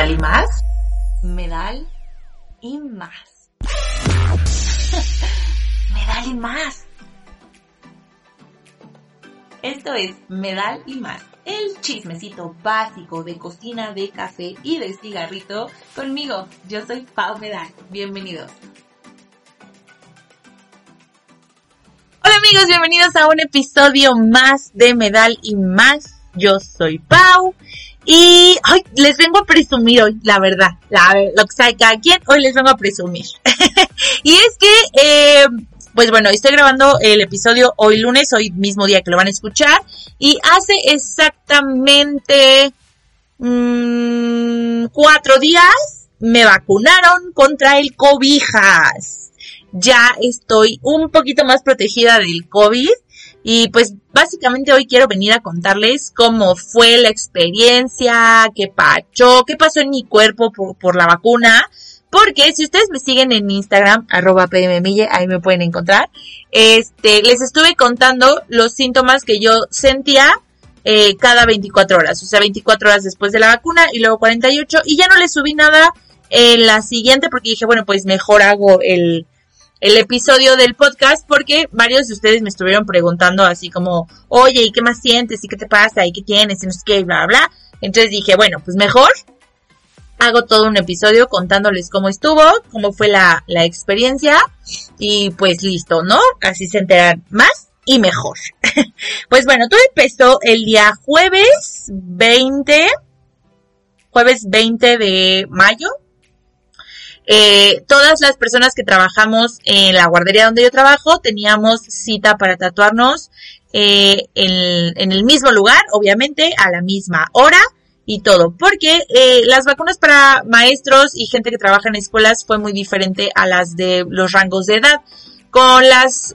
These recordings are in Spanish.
Medal y más. Medal y más. Medal y más. Esto es Medal y más, el chismecito básico de cocina, de café y de cigarrito conmigo. Yo soy Pau Medal. Bienvenidos. Hola amigos, bienvenidos a un episodio más de Medal y más. Yo soy Pau y ay, les vengo a presumir hoy, la verdad, la, lo que sabe cada quien, hoy les vengo a presumir. y es que, eh, pues bueno, estoy grabando el episodio hoy lunes, hoy mismo día que lo van a escuchar, y hace exactamente mmm, cuatro días me vacunaron contra el cobijas. Ya estoy un poquito más protegida del COVID y pues básicamente hoy quiero venir a contarles cómo fue la experiencia, qué pacho, qué pasó en mi cuerpo por, la vacuna. Porque si ustedes me siguen en Instagram, arroba pmmille, ahí me pueden encontrar. Este, les estuve contando los síntomas que yo sentía eh, cada 24 horas. O sea, 24 horas después de la vacuna y luego 48. Y ya no le subí nada en la siguiente porque dije, bueno, pues mejor hago el, el episodio del podcast porque varios de ustedes me estuvieron preguntando así como, oye, ¿y qué más sientes? ¿Y qué te pasa? ¿Y qué tienes? Y no sé qué, bla, bla, bla. Entonces dije, bueno, pues mejor hago todo un episodio contándoles cómo estuvo, cómo fue la, la experiencia y pues listo, ¿no? Así se enteran más y mejor. pues bueno, todo empezó el día jueves 20, jueves 20 de mayo eh, todas las personas que trabajamos en la guardería donde yo trabajo teníamos cita para tatuarnos eh, en, el mismo lugar, obviamente, a la misma hora y todo, porque eh, las vacunas para maestros y gente que trabaja en escuelas fue muy diferente a las de los rangos de edad. Con las,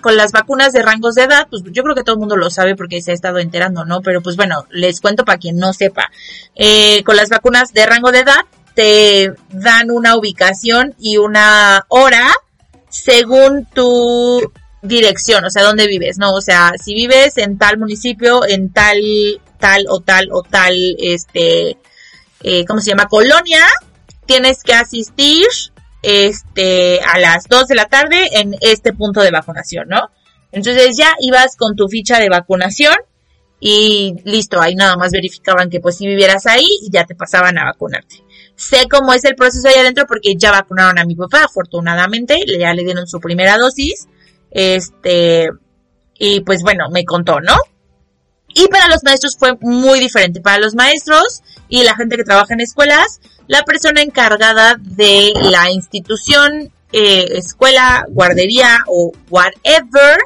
con las vacunas de rangos de edad, pues yo creo que todo el mundo lo sabe porque se ha estado enterando, ¿no? Pero pues bueno, les cuento para quien no sepa. con las vacunas de rango de edad, te dan una ubicación y una hora según tu dirección, o sea, dónde vives, ¿no? O sea, si vives en tal municipio, en tal, tal o tal o tal, este, eh, ¿cómo se llama? Colonia, tienes que asistir, este, a las 2 de la tarde en este punto de vacunación, ¿no? Entonces ya ibas con tu ficha de vacunación y listo, ahí nada más verificaban que pues si vivieras ahí y ya te pasaban a vacunarte. Sé cómo es el proceso ahí adentro porque ya vacunaron a mi papá, afortunadamente, ya le dieron su primera dosis. Este, y pues bueno, me contó, ¿no? Y para los maestros fue muy diferente. Para los maestros y la gente que trabaja en escuelas, la persona encargada de la institución, eh, escuela, guardería o whatever,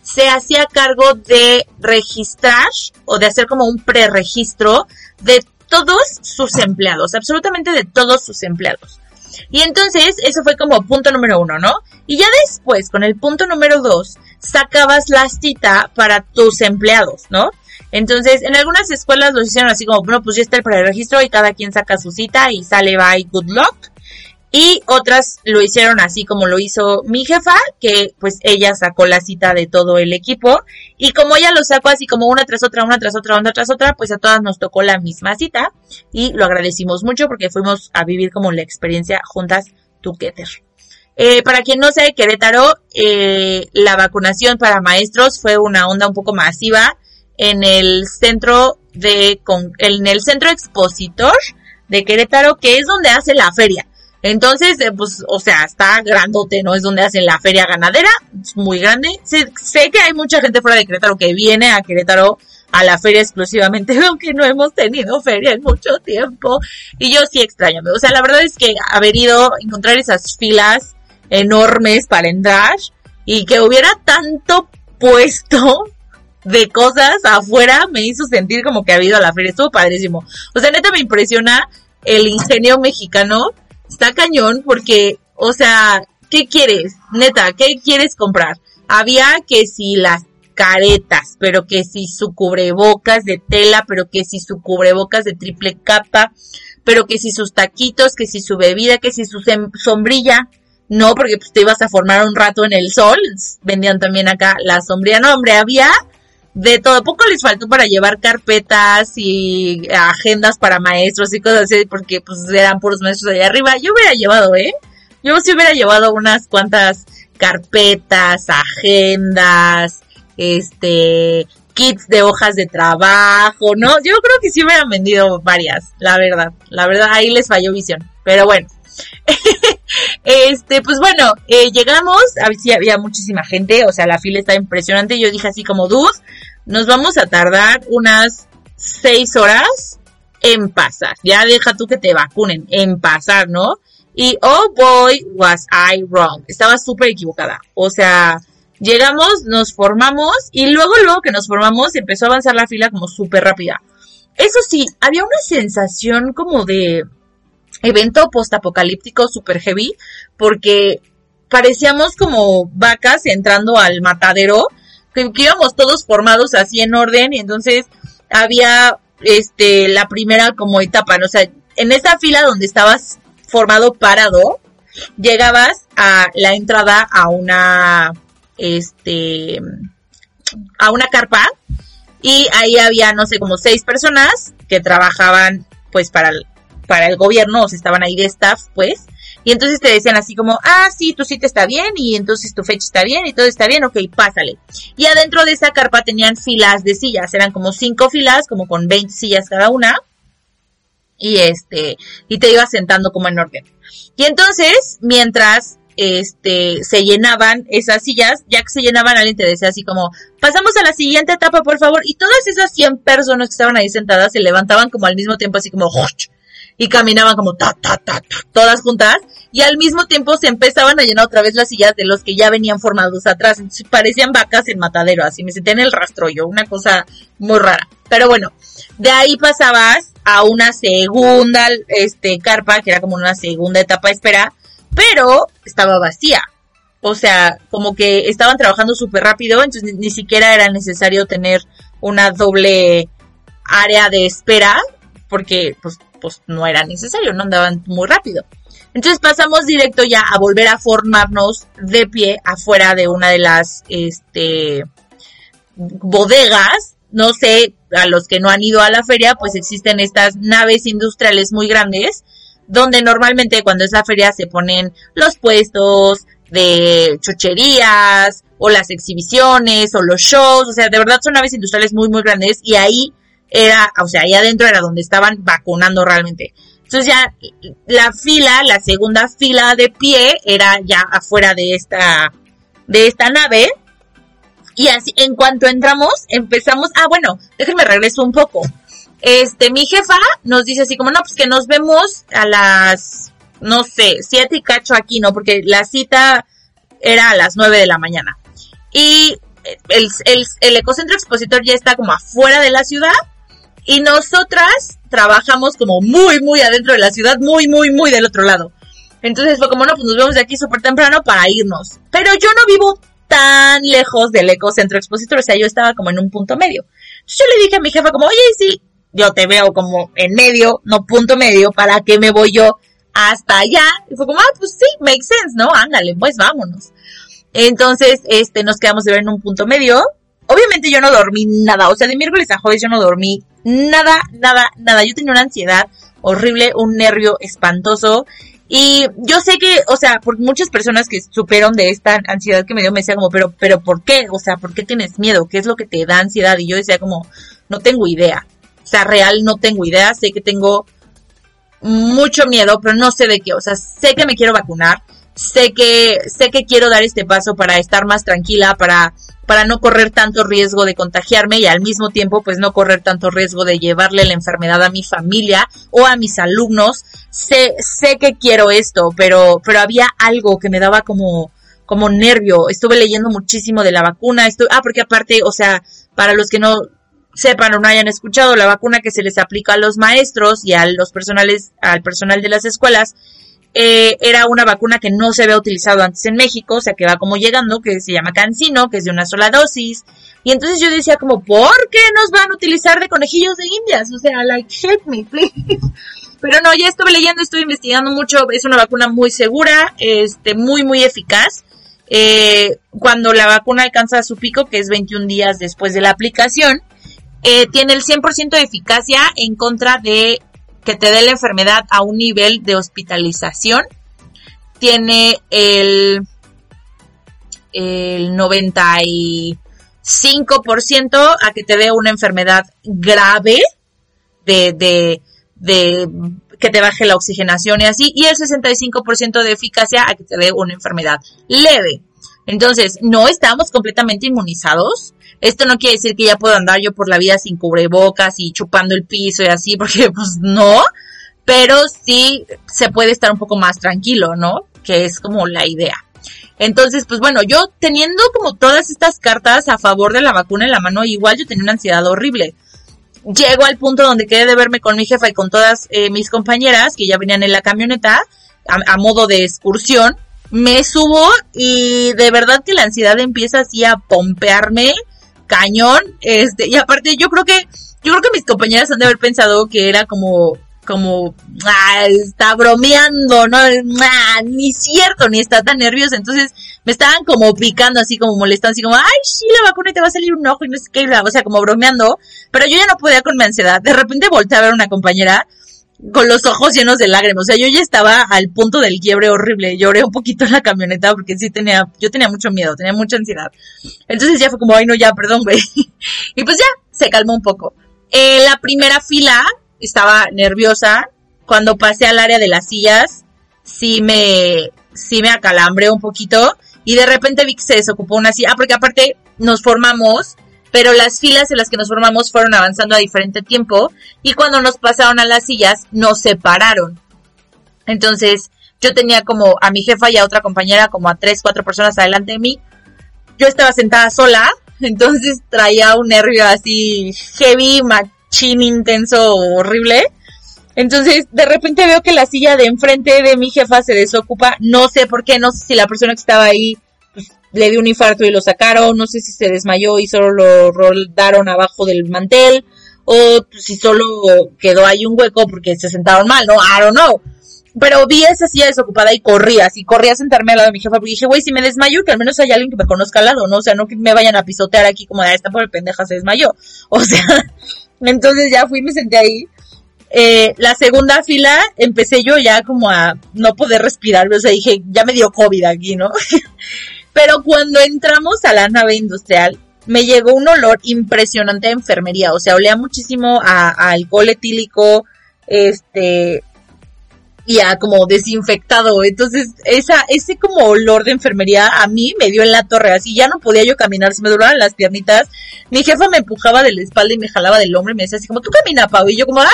se hacía cargo de registrar o de hacer como un preregistro de todos sus empleados, absolutamente de todos sus empleados. Y entonces, eso fue como punto número uno, ¿no? Y ya después, con el punto número dos, sacabas la cita para tus empleados, ¿no? Entonces, en algunas escuelas lo hicieron así como, bueno, pues ya está el preregistro y cada quien saca su cita y sale, bye, good luck. Y otras lo hicieron así como lo hizo mi jefa, que pues ella sacó la cita de todo el equipo. Y como ella lo sacó así como una tras otra, una tras otra, una tras otra, pues a todas nos tocó la misma cita. Y lo agradecimos mucho porque fuimos a vivir como la experiencia juntas together. Eh, para quien no sabe, Querétaro, eh, la vacunación para maestros fue una onda un poco masiva en el centro de, en el centro expositor de Querétaro, que es donde hace la feria. Entonces, eh, pues, o sea, está grandote, ¿no? Es donde hacen la feria ganadera, es muy grande. Sé, que hay mucha gente fuera de Querétaro que viene a Querétaro a la feria exclusivamente, aunque no hemos tenido feria en mucho tiempo. Y yo sí extraño. O sea, la verdad es que haber ido, encontrar esas filas enormes para entrar y que hubiera tanto puesto de cosas afuera me hizo sentir como que ha habido a la feria. Estuvo padrísimo. O sea, neta me impresiona el ingenio mexicano está cañón porque, o sea, ¿qué quieres? Neta, ¿qué quieres comprar? Había que si las caretas, pero que si su cubrebocas de tela, pero que si su cubrebocas de triple capa, pero que si sus taquitos, que si su bebida, que si su sombrilla. No, porque pues, te ibas a formar un rato en el sol. Vendían también acá la sombrilla. No, hombre, había de todo. Poco les faltó para llevar carpetas y agendas para maestros y cosas así, porque pues eran puros maestros allá arriba. Yo hubiera llevado, ¿eh? Yo sí hubiera llevado unas cuantas carpetas, agendas, este, kits de hojas de trabajo, ¿no? Yo creo que sí hubieran vendido varias, la verdad. La verdad, ahí les falló visión. Pero bueno. este, pues bueno, eh, llegamos, si había muchísima gente, o sea, la fila está impresionante. Yo dije así como, dudes, nos vamos a tardar unas seis horas en pasar. Ya deja tú que te vacunen, en pasar, ¿no? Y oh boy, was I wrong. Estaba súper equivocada. O sea, llegamos, nos formamos y luego, luego que nos formamos empezó a avanzar la fila como súper rápida. Eso sí, había una sensación como de evento postapocalíptico super heavy porque parecíamos como vacas entrando al matadero, que, íbamos todos formados así en orden y entonces había este la primera como etapa, ¿no? o sea, en esa fila donde estabas formado parado, llegabas a la entrada a una este a una carpa y ahí había no sé como seis personas que trabajaban pues para para el gobierno, o sea, estaban ahí de staff, pues, y entonces te decían así como, ah, sí, tu sitio está bien, y entonces tu fecha está bien, y todo está bien, ok, pásale. Y adentro de esa carpa tenían filas de sillas, eran como cinco filas, como con 20 sillas cada una, y este, y te ibas sentando como en orden. Y entonces, mientras este, se llenaban esas sillas, ya que se llenaban, alguien te decía así como, pasamos a la siguiente etapa, por favor, y todas esas 100 personas que estaban ahí sentadas se levantaban como al mismo tiempo, así como, y caminaban como ta, ta, ta, todas juntas, y al mismo tiempo se empezaban a llenar otra vez las sillas de los que ya venían formados atrás, entonces parecían vacas en matadero, así me senté en el rastro yo, una cosa muy rara. Pero bueno, de ahí pasabas a una segunda, este, carpa, que era como una segunda etapa de espera, pero estaba vacía. O sea, como que estaban trabajando súper rápido, entonces ni, siquiera era necesario tener una doble área de espera, porque pues, pues no era necesario, no andaban muy rápido. Entonces pasamos directo ya a volver a formarnos de pie afuera de una de las este, bodegas. No sé, a los que no han ido a la feria, pues existen estas naves industriales muy grandes donde normalmente cuando es la feria se ponen los puestos de chocherías o las exhibiciones o los shows, o sea, de verdad son naves industriales muy, muy grandes y ahí era, o sea, ahí adentro era donde estaban vacunando realmente. Entonces ya la fila, la segunda fila de pie era ya afuera de esta, de esta nave. Y así, en cuanto entramos, empezamos, ah, bueno, déjenme regreso un poco este, mi jefa nos dice así como, no, pues que nos vemos a las, no sé, siete y cacho aquí, ¿no? Porque la cita era a las nueve de la mañana. Y el, el, el ecocentro expositor ya está como afuera de la ciudad y nosotras trabajamos como muy, muy adentro de la ciudad, muy, muy, muy del otro lado. Entonces fue como, no, pues nos vemos de aquí súper temprano para irnos. Pero yo no vivo tan lejos del ecocentro expositor, o sea, yo estaba como en un punto medio. Entonces yo le dije a mi jefa como, oye, sí, yo te veo como en medio, no punto medio, ¿para qué me voy yo hasta allá? Y fue como, ah, pues sí, makes sense, ¿no? Ándale, pues vámonos. Entonces, este, nos quedamos de ver en un punto medio. Obviamente yo no dormí nada, o sea, de miércoles a jueves yo no dormí nada, nada, nada. Yo tenía una ansiedad horrible, un nervio espantoso. Y yo sé que, o sea, por muchas personas que supieron de esta ansiedad que me dio, me decían como, pero, pero, ¿por qué? O sea, ¿por qué tienes miedo? ¿Qué es lo que te da ansiedad? Y yo decía como, no tengo idea sea real, no tengo idea, sé que tengo mucho miedo, pero no sé de qué, o sea, sé que me quiero vacunar, sé que sé que quiero dar este paso para estar más tranquila, para para no correr tanto riesgo de contagiarme y al mismo tiempo pues no correr tanto riesgo de llevarle la enfermedad a mi familia o a mis alumnos. Sé sé que quiero esto, pero pero había algo que me daba como como nervio. Estuve leyendo muchísimo de la vacuna, estoy ah porque aparte, o sea, para los que no sepan o no hayan escuchado, la vacuna que se les aplica a los maestros y a los personales, al personal de las escuelas, eh, era una vacuna que no se había utilizado antes en México, o sea que va como llegando, que se llama Cancino, que es de una sola dosis. Y entonces yo decía como, ¿por qué nos van a utilizar de conejillos de indias? O sea, like, shit me, please. Pero no, ya estuve leyendo, estuve investigando mucho, es una vacuna muy segura, este, muy, muy eficaz. eh, cuando la vacuna alcanza su pico, que es 21 días después de la aplicación, eh, tiene el 100% de eficacia en contra de que te dé la enfermedad a un nivel de hospitalización. Tiene el, el 95% a que te dé una enfermedad grave de, de, de que te baje la oxigenación y así, y el 65% de eficacia a que te dé una enfermedad leve. Entonces, no estamos completamente inmunizados. Esto no quiere decir que ya puedo andar yo por la vida sin cubrebocas y chupando el piso y así, porque pues no. Pero sí se puede estar un poco más tranquilo, ¿no? Que es como la idea. Entonces, pues bueno, yo teniendo como todas estas cartas a favor de la vacuna en la mano, igual yo tenía una ansiedad horrible. Llego al punto donde quedé de verme con mi jefa y con todas eh, mis compañeras que ya venían en la camioneta a modo de excursión me subo y de verdad que la ansiedad empieza así a pompearme cañón, este, y aparte yo creo que, yo creo que mis compañeras han de haber pensado que era como, como, ah, está bromeando, no, ah, ni cierto, ni está tan nervioso, entonces me estaban como picando así, como molestando, así como, ay, sí, la vacuna te va a salir un ojo y no sé qué, o sea, como bromeando, pero yo ya no podía con mi ansiedad, de repente volteé a ver a una compañera, con los ojos llenos de lágrimas. O sea, yo ya estaba al punto del quiebre horrible. Lloré un poquito en la camioneta porque sí tenía, yo tenía mucho miedo, tenía mucha ansiedad. Entonces ya fue como, ay no, ya, perdón, güey. y pues ya, se calmó un poco. La primera fila estaba nerviosa. Cuando pasé al área de las sillas, sí me, sí me acalambré un poquito. Y de repente vi que se desocupó una silla. Ah, porque aparte nos formamos pero las filas en las que nos formamos fueron avanzando a diferente tiempo y cuando nos pasaron a las sillas nos separaron. Entonces yo tenía como a mi jefa y a otra compañera como a tres, cuatro personas adelante de mí. Yo estaba sentada sola, entonces traía un nervio así heavy, machín, intenso, horrible. Entonces, de repente veo que la silla de enfrente de mi jefa se desocupa. No sé por qué, no sé si la persona que estaba ahí le dio un infarto y lo sacaron, no sé si se desmayó y solo lo roldaron abajo del mantel, o si solo quedó ahí un hueco porque se sentaron mal, ¿no? I don't know. Pero vi esa silla desocupada y corría, así corría a sentarme al lado de mi jefa porque dije, güey, si me desmayo, que al menos haya alguien que me conozca al lado, ¿no? O sea, no que me vayan a pisotear aquí como de ah, esta pobre pendeja se desmayó. O sea, entonces ya fui y me senté ahí. Eh, la segunda fila empecé yo ya como a no poder respirar, o sea, dije, ya me dio COVID aquí, ¿no? Pero cuando entramos a la nave industrial, me llegó un olor impresionante de enfermería. O sea, olía muchísimo a, alcohol etílico, este, y a como desinfectado. Entonces, ese como olor de enfermería a mí me dio en la torre. Así ya no podía yo caminar, se me doblaban las piernitas. Mi jefa me empujaba de la espalda y me jalaba del hombro y me decía así como, tú camina, Pau. Y yo como, ¡ah!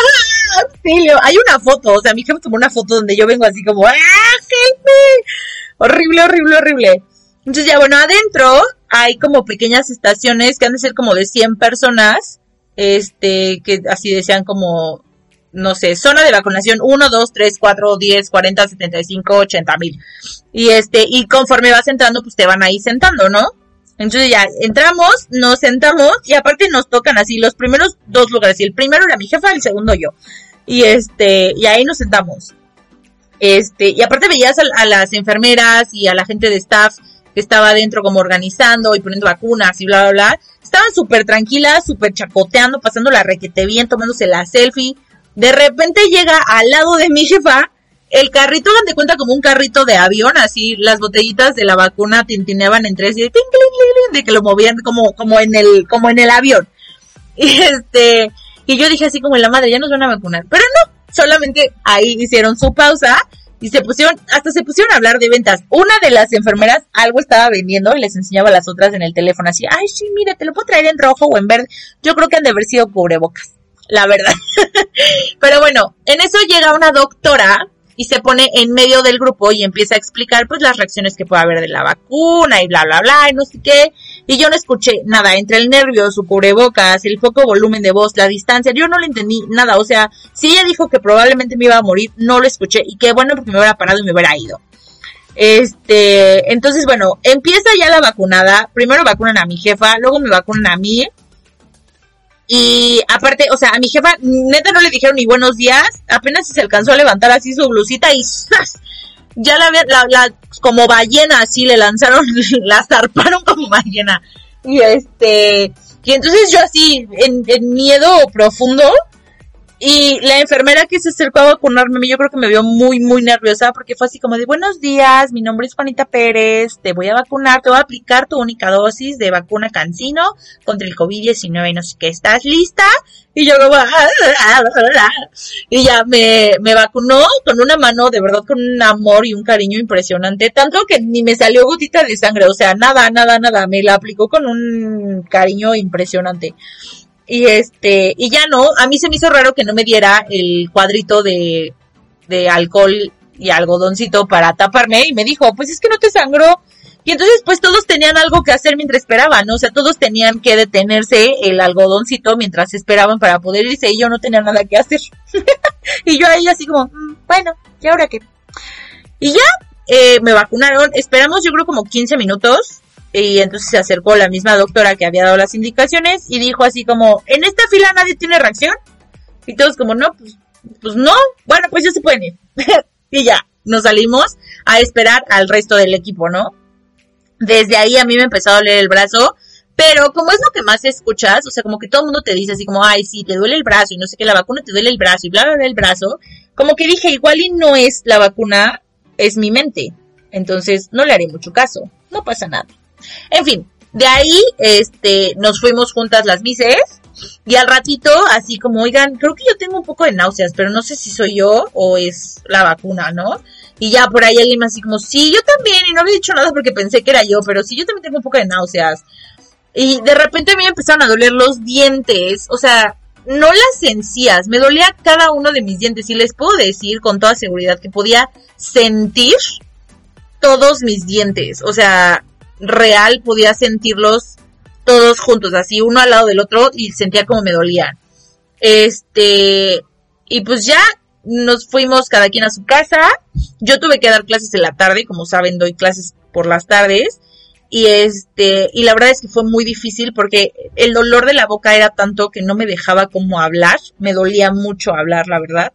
Auxilio. Hay una foto, o sea, mi jefa tomó una foto donde yo vengo así como, ¡ah! Jefe! Horrible, horrible, horrible. Entonces ya bueno, adentro hay como pequeñas estaciones que han de ser como de 100 personas, este, que así decían como, no sé, zona de vacunación 1, 2, 3, 4, 10, 40, 75, 80 mil. Y este, y conforme vas entrando, pues te van ahí sentando, ¿no? Entonces ya entramos, nos sentamos y aparte nos tocan así los primeros dos lugares. Y el primero era mi jefa, el segundo yo. Y este, y ahí nos sentamos. Este, y aparte veías a las enfermeras y a la gente de staff estaba adentro como organizando y poniendo vacunas y bla, bla, bla. Estaban súper tranquilas, súper chacoteando, pasando la requete bien, tomándose la selfie. De repente llega al lado de mi jefa el carrito, de cuenta como un carrito de avión, así las botellitas de la vacuna tintineaban entre sí, de que lo movían como, como en el, como en el avión. Y este, y yo dije así como la madre, ya nos van a vacunar. Pero no, solamente ahí hicieron su pausa y se pusieron, hasta se pusieron a hablar de ventas. Una de las enfermeras algo estaba vendiendo y les enseñaba a las otras en el teléfono así, ay, sí, mira, te lo puedo traer en rojo o en verde. Yo creo que han de haber sido cubrebocas, la verdad. Pero bueno, en eso llega una doctora y se pone en medio del grupo y empieza a explicar pues las reacciones que puede haber de la vacuna y bla bla bla y no sé qué. Y yo no escuché nada, entre el nervio, su cubrebocas, el poco volumen de voz, la distancia, yo no le entendí nada. O sea, si ella dijo que probablemente me iba a morir, no lo escuché y qué bueno porque me hubiera parado y me hubiera ido. Este, entonces bueno, empieza ya la vacunada. Primero vacunan a mi jefa, luego me vacunan a mí. Y aparte, o sea, a mi jefa neta no le dijeron ni buenos días, apenas se alcanzó a levantar así su blusita y ¡zas! Ya la, la, la, como ballena, así le lanzaron, la zarparon como ballena. Y este, y entonces yo así, en, en miedo profundo, y la enfermera que se acercó a vacunarme, yo creo que me vio muy, muy nerviosa porque fue así como de buenos días, mi nombre es Juanita Pérez, te voy a vacunar, te voy a aplicar tu única dosis de vacuna Cancino contra el COVID-19 y no sé qué, ¿estás lista? Y yo como, y ya me, me vacunó con una mano, de verdad, con un amor y un cariño impresionante, tanto que ni me salió gotita de sangre, o sea, nada, nada, nada, me la aplicó con un cariño impresionante. Y este, y ya no, a mí se me hizo raro que no me diera el cuadrito de, de alcohol y algodoncito para taparme y me dijo, pues es que no te sangró. Y entonces pues todos tenían algo que hacer mientras esperaban, ¿no? O sea, todos tenían que detenerse el algodoncito mientras esperaban para poder irse y yo no tenía nada que hacer. y yo ahí así como, mm, bueno, ¿y ahora qué? Y ya, eh, me vacunaron, esperamos yo creo como 15 minutos y entonces se acercó la misma doctora que había dado las indicaciones y dijo así como, ¿en esta fila nadie tiene reacción? Y todos como, no, pues, pues no, bueno, pues ya se pueden ir. y ya, nos salimos a esperar al resto del equipo, ¿no? Desde ahí a mí me empezó a doler el brazo, pero como es lo que más escuchas, o sea, como que todo el mundo te dice así como, ay, sí, te duele el brazo y no sé qué, la vacuna te duele el brazo y bla, bla, bla, el brazo, como que dije, igual y no es la vacuna, es mi mente. Entonces, no le haré mucho caso, no pasa nada. En fin, de ahí, este, nos fuimos juntas las mises. Y al ratito, así como, oigan, creo que yo tengo un poco de náuseas, pero no sé si soy yo o es la vacuna, ¿no? Y ya por ahí alguien más así como, sí, yo también, y no he dicho nada porque pensé que era yo, pero sí, yo también tengo un poco de náuseas. Y de repente a mí me empezaron a doler los dientes, o sea, no las encías, me dolía cada uno de mis dientes y les puedo decir con toda seguridad que podía sentir todos mis dientes, o sea, real podía sentirlos todos juntos, así uno al lado del otro y sentía como me dolían. Este, y pues ya nos fuimos cada quien a su casa. Yo tuve que dar clases en la tarde, como saben, doy clases por las tardes. Y este, y la verdad es que fue muy difícil porque el dolor de la boca era tanto que no me dejaba como hablar. Me dolía mucho hablar, la verdad.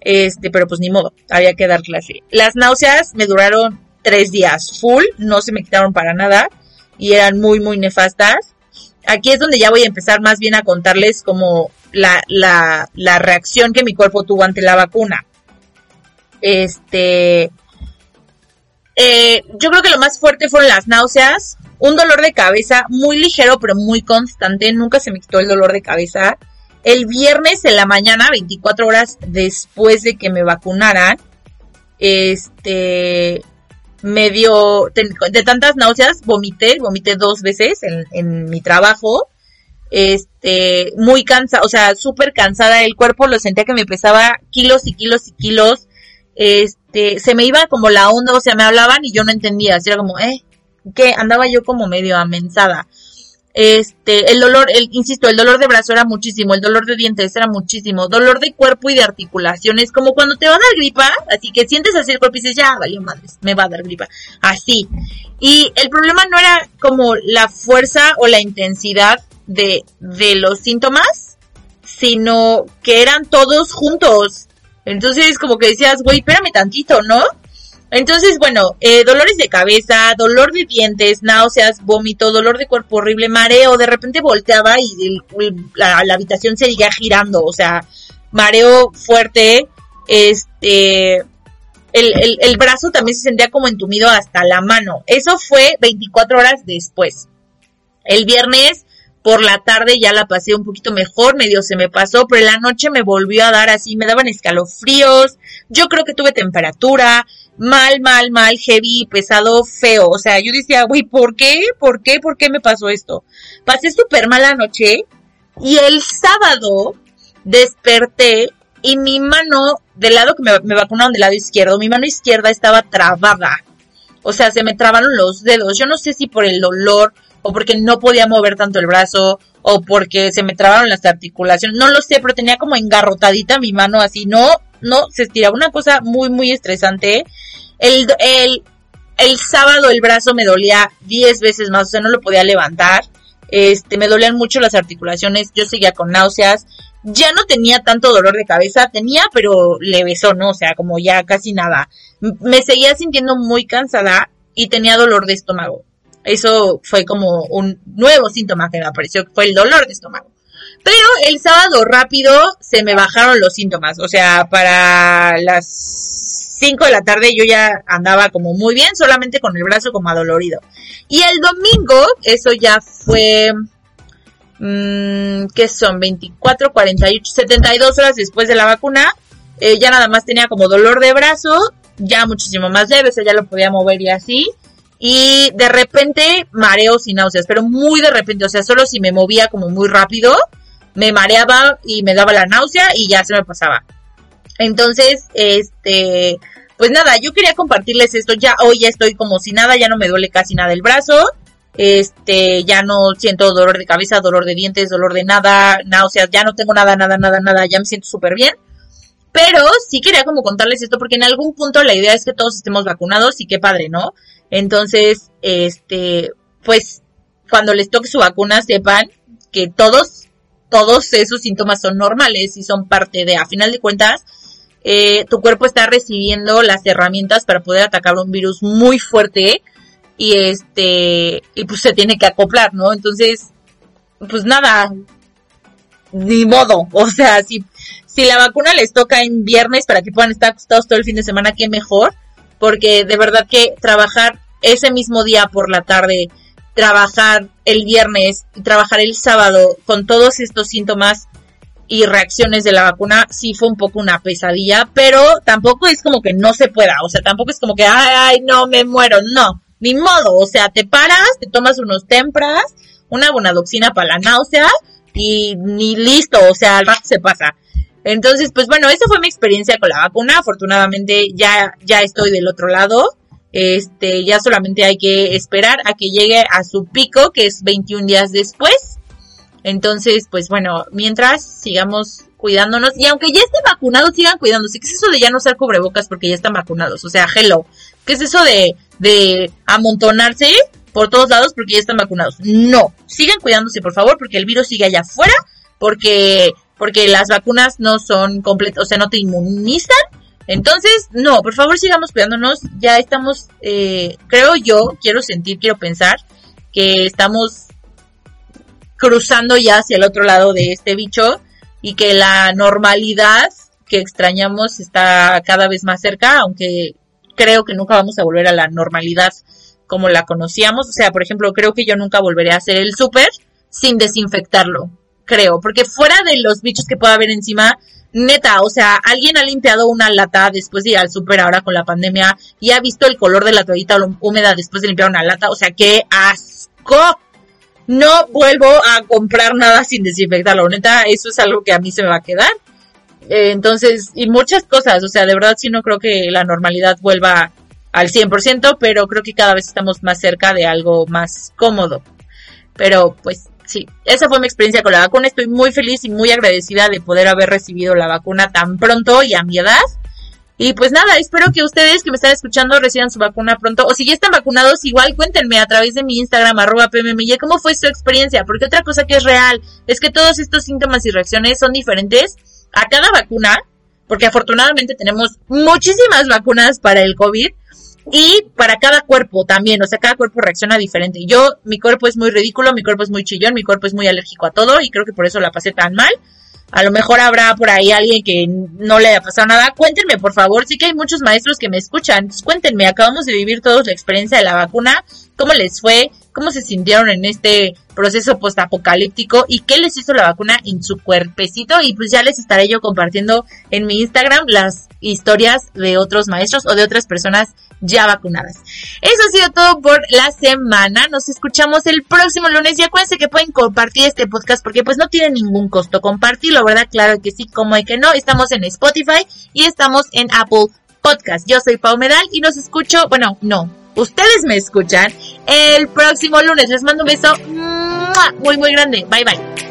Este, pero pues ni modo, había que dar clase. Las náuseas me duraron tres días full, no se me quitaron para nada y eran muy, muy nefastas. Aquí es donde ya voy a empezar más bien a contarles como la, la, la reacción que mi cuerpo tuvo ante la vacuna. Este, eh, yo creo que lo más fuerte fueron las náuseas, un dolor de cabeza muy ligero pero muy constante, nunca se me quitó el dolor de cabeza. El viernes en la mañana, 24 horas después de que me vacunaran, este, medio, de tantas náuseas, vomité, vomité dos veces en, mi trabajo, este, muy cansada, o sea, súper cansada, el cuerpo lo sentía que me pesaba kilos y kilos y kilos, este, se me iba como la onda, o sea, me hablaban y yo no entendía, así era como, eh, que andaba yo como medio amensada. Este, el dolor, el, insisto, el dolor de brazo era muchísimo, el dolor de dientes era muchísimo, dolor de cuerpo y de articulaciones, como cuando te va a dar gripa, así que sientes así el cuerpo y dices, ya, valió madres, me va a dar gripa, así. Y el problema no era como la fuerza o la intensidad de, de los síntomas, sino que eran todos juntos. Entonces, como que decías, güey, espérame tantito, ¿no? Entonces, bueno, eh, dolores de cabeza, dolor de dientes, náuseas, vómito, dolor de cuerpo horrible, mareo, de repente volteaba y la, habitación seguía girando, o sea, mareo fuerte, este, el, el, brazo también se sentía como entumido hasta la mano. Eso fue 24 horas después. El viernes por la tarde ya la pasé un poquito mejor, medio se me pasó, pero en la noche me volvió a dar así, me daban escalofríos, yo creo que tuve temperatura, mal, mal, mal, heavy, pesado, feo. O sea, yo decía, güey, ¿por qué? ¿Por qué? ¿Por qué me pasó esto? Pasé súper mala noche y el sábado desperté y mi mano, del lado que me, me vacunaron del lado izquierdo, mi mano izquierda estaba trabada. O sea, se me trabaron los dedos. Yo no sé si por el dolor o porque no podía mover tanto el brazo o porque se me trabaron las articulaciones. No lo sé, pero tenía como engarrotadita mi mano así. No, no, se estiraba una cosa muy, muy estresante. El, el, el sábado el brazo me dolía 10 veces más, o sea, no lo podía levantar. Este, me dolían mucho las articulaciones, yo seguía con náuseas. ya no tenía tanto dolor de cabeza, tenía, pero le besó, ¿no? O sea, como ya casi nada. Me seguía sintiendo muy cansada y tenía dolor de estómago. Eso fue como un nuevo síntoma que me apareció, fue el dolor de estómago. Pero el sábado rápido se me bajaron los síntomas. O sea, para las 5 de la tarde yo ya andaba como muy bien, solamente con el brazo como adolorido. Y el domingo, eso ya fue... Mmm, ¿Qué son? 24, 48, 72 horas después de la vacuna. Eh, ya nada más tenía como dolor de brazo, ya muchísimo más leve, o sea, ya lo podía mover y así. Y de repente mareos y náuseas, pero muy de repente, o sea, solo si me movía como muy rápido, me mareaba y me daba la náusea y ya se me pasaba. Entonces, este, pues nada, yo quería compartirles esto. Ya hoy ya estoy como si nada, ya no me duele casi nada el brazo. Este, ya no siento dolor de cabeza, dolor de dientes, dolor de nada, náuseas, ya no tengo nada, nada, nada, nada, ya me siento súper bien. Pero sí quería como contarles esto porque en algún punto la idea es que todos estemos vacunados y qué padre, ¿no? Entonces, este, pues cuando les toque su vacuna sepan que todos todos esos síntomas son normales y son parte de, a final de cuentas, eh, tu cuerpo está recibiendo las herramientas para poder atacar un virus muy fuerte y este, y pues se tiene que acoplar, ¿no? Entonces, pues nada, ni modo, o sea, si, si la vacuna les toca en viernes para que puedan estar acostados todo el fin de semana, qué mejor, porque de verdad que trabajar ese mismo día por la tarde, trabajar el viernes y trabajar el sábado con todos estos síntomas y reacciones de la vacuna, sí fue un poco una pesadilla, pero tampoco es como que no se pueda, o sea, tampoco es como que, ay, ay, no, me muero, no, ni modo, o sea, te paras, te tomas unos tempras, una bonadoxina para la náusea y ni listo, o sea, al rato se pasa. Entonces, pues bueno, esa fue mi experiencia con la vacuna, afortunadamente ya, ya estoy del otro lado, este, ya solamente hay que esperar a que llegue a su pico, que es 21 días después. Entonces, pues bueno, mientras sigamos cuidándonos y aunque ya estén vacunados, sigan cuidándose. ¿Qué es eso de ya no usar cubrebocas porque ya están vacunados? O sea, hello. ¿Qué es eso de, de amontonarse por todos lados porque ya están vacunados? No, sigan cuidándose por favor porque el virus sigue allá afuera, porque, porque las vacunas no son completas, o sea, no te inmunizan entonces, no, por favor sigamos cuidándonos. Ya estamos, eh, creo yo, quiero sentir, quiero pensar que estamos cruzando ya hacia el otro lado de este bicho y que la normalidad que extrañamos está cada vez más cerca, aunque creo que nunca vamos a volver a la normalidad como la conocíamos. O sea, por ejemplo, creo que yo nunca volveré a hacer el súper sin desinfectarlo, creo, porque fuera de los bichos que pueda haber encima, neta, o sea, alguien ha limpiado una lata después de ir al súper ahora con la pandemia y ha visto el color de la toallita húmeda después de limpiar una lata, o sea, qué asco. No vuelvo a comprar nada sin desinfectarlo, neta, eso es algo que a mí se me va a quedar. Eh, entonces, y muchas cosas, o sea, de verdad sí no creo que la normalidad vuelva al 100%, pero creo que cada vez estamos más cerca de algo más cómodo. Pero pues sí, esa fue mi experiencia con la vacuna. Estoy muy feliz y muy agradecida de poder haber recibido la vacuna tan pronto y a mi edad. Y pues nada, espero que ustedes que me están escuchando reciban su vacuna pronto. O si ya están vacunados, igual cuéntenme a través de mi Instagram, arroba cómo fue su experiencia. Porque otra cosa que es real es que todos estos síntomas y reacciones son diferentes a cada vacuna. Porque afortunadamente tenemos muchísimas vacunas para el COVID y para cada cuerpo también, o sea, cada cuerpo reacciona diferente. Yo, mi cuerpo es muy ridículo, mi cuerpo es muy chillón, mi cuerpo es muy alérgico a todo y creo que por eso la pasé tan mal. A lo mejor habrá por ahí alguien que no le haya pasado nada. Cuéntenme, por favor. Sí que hay muchos maestros que me escuchan. cuéntenme, acabamos de vivir todos la experiencia de la vacuna. ¿Cómo les fue? ¿Cómo se sintieron en este proceso postapocalíptico? ¿Y qué les hizo la vacuna en su cuerpecito? Y pues ya les estaré yo compartiendo en mi Instagram las historias de otros maestros o de otras personas ya vacunadas. Eso ha sido todo por la semana. Nos escuchamos el próximo lunes y acuérdense que pueden compartir este podcast porque pues no tiene ningún costo compartirlo, ¿verdad? Claro que sí, como hay que no. Estamos en Spotify y estamos en Apple Podcast. Yo soy Pau Medal y nos escucho, bueno, no, ustedes me escuchan el próximo lunes. Les mando un beso muy, muy grande. Bye, bye.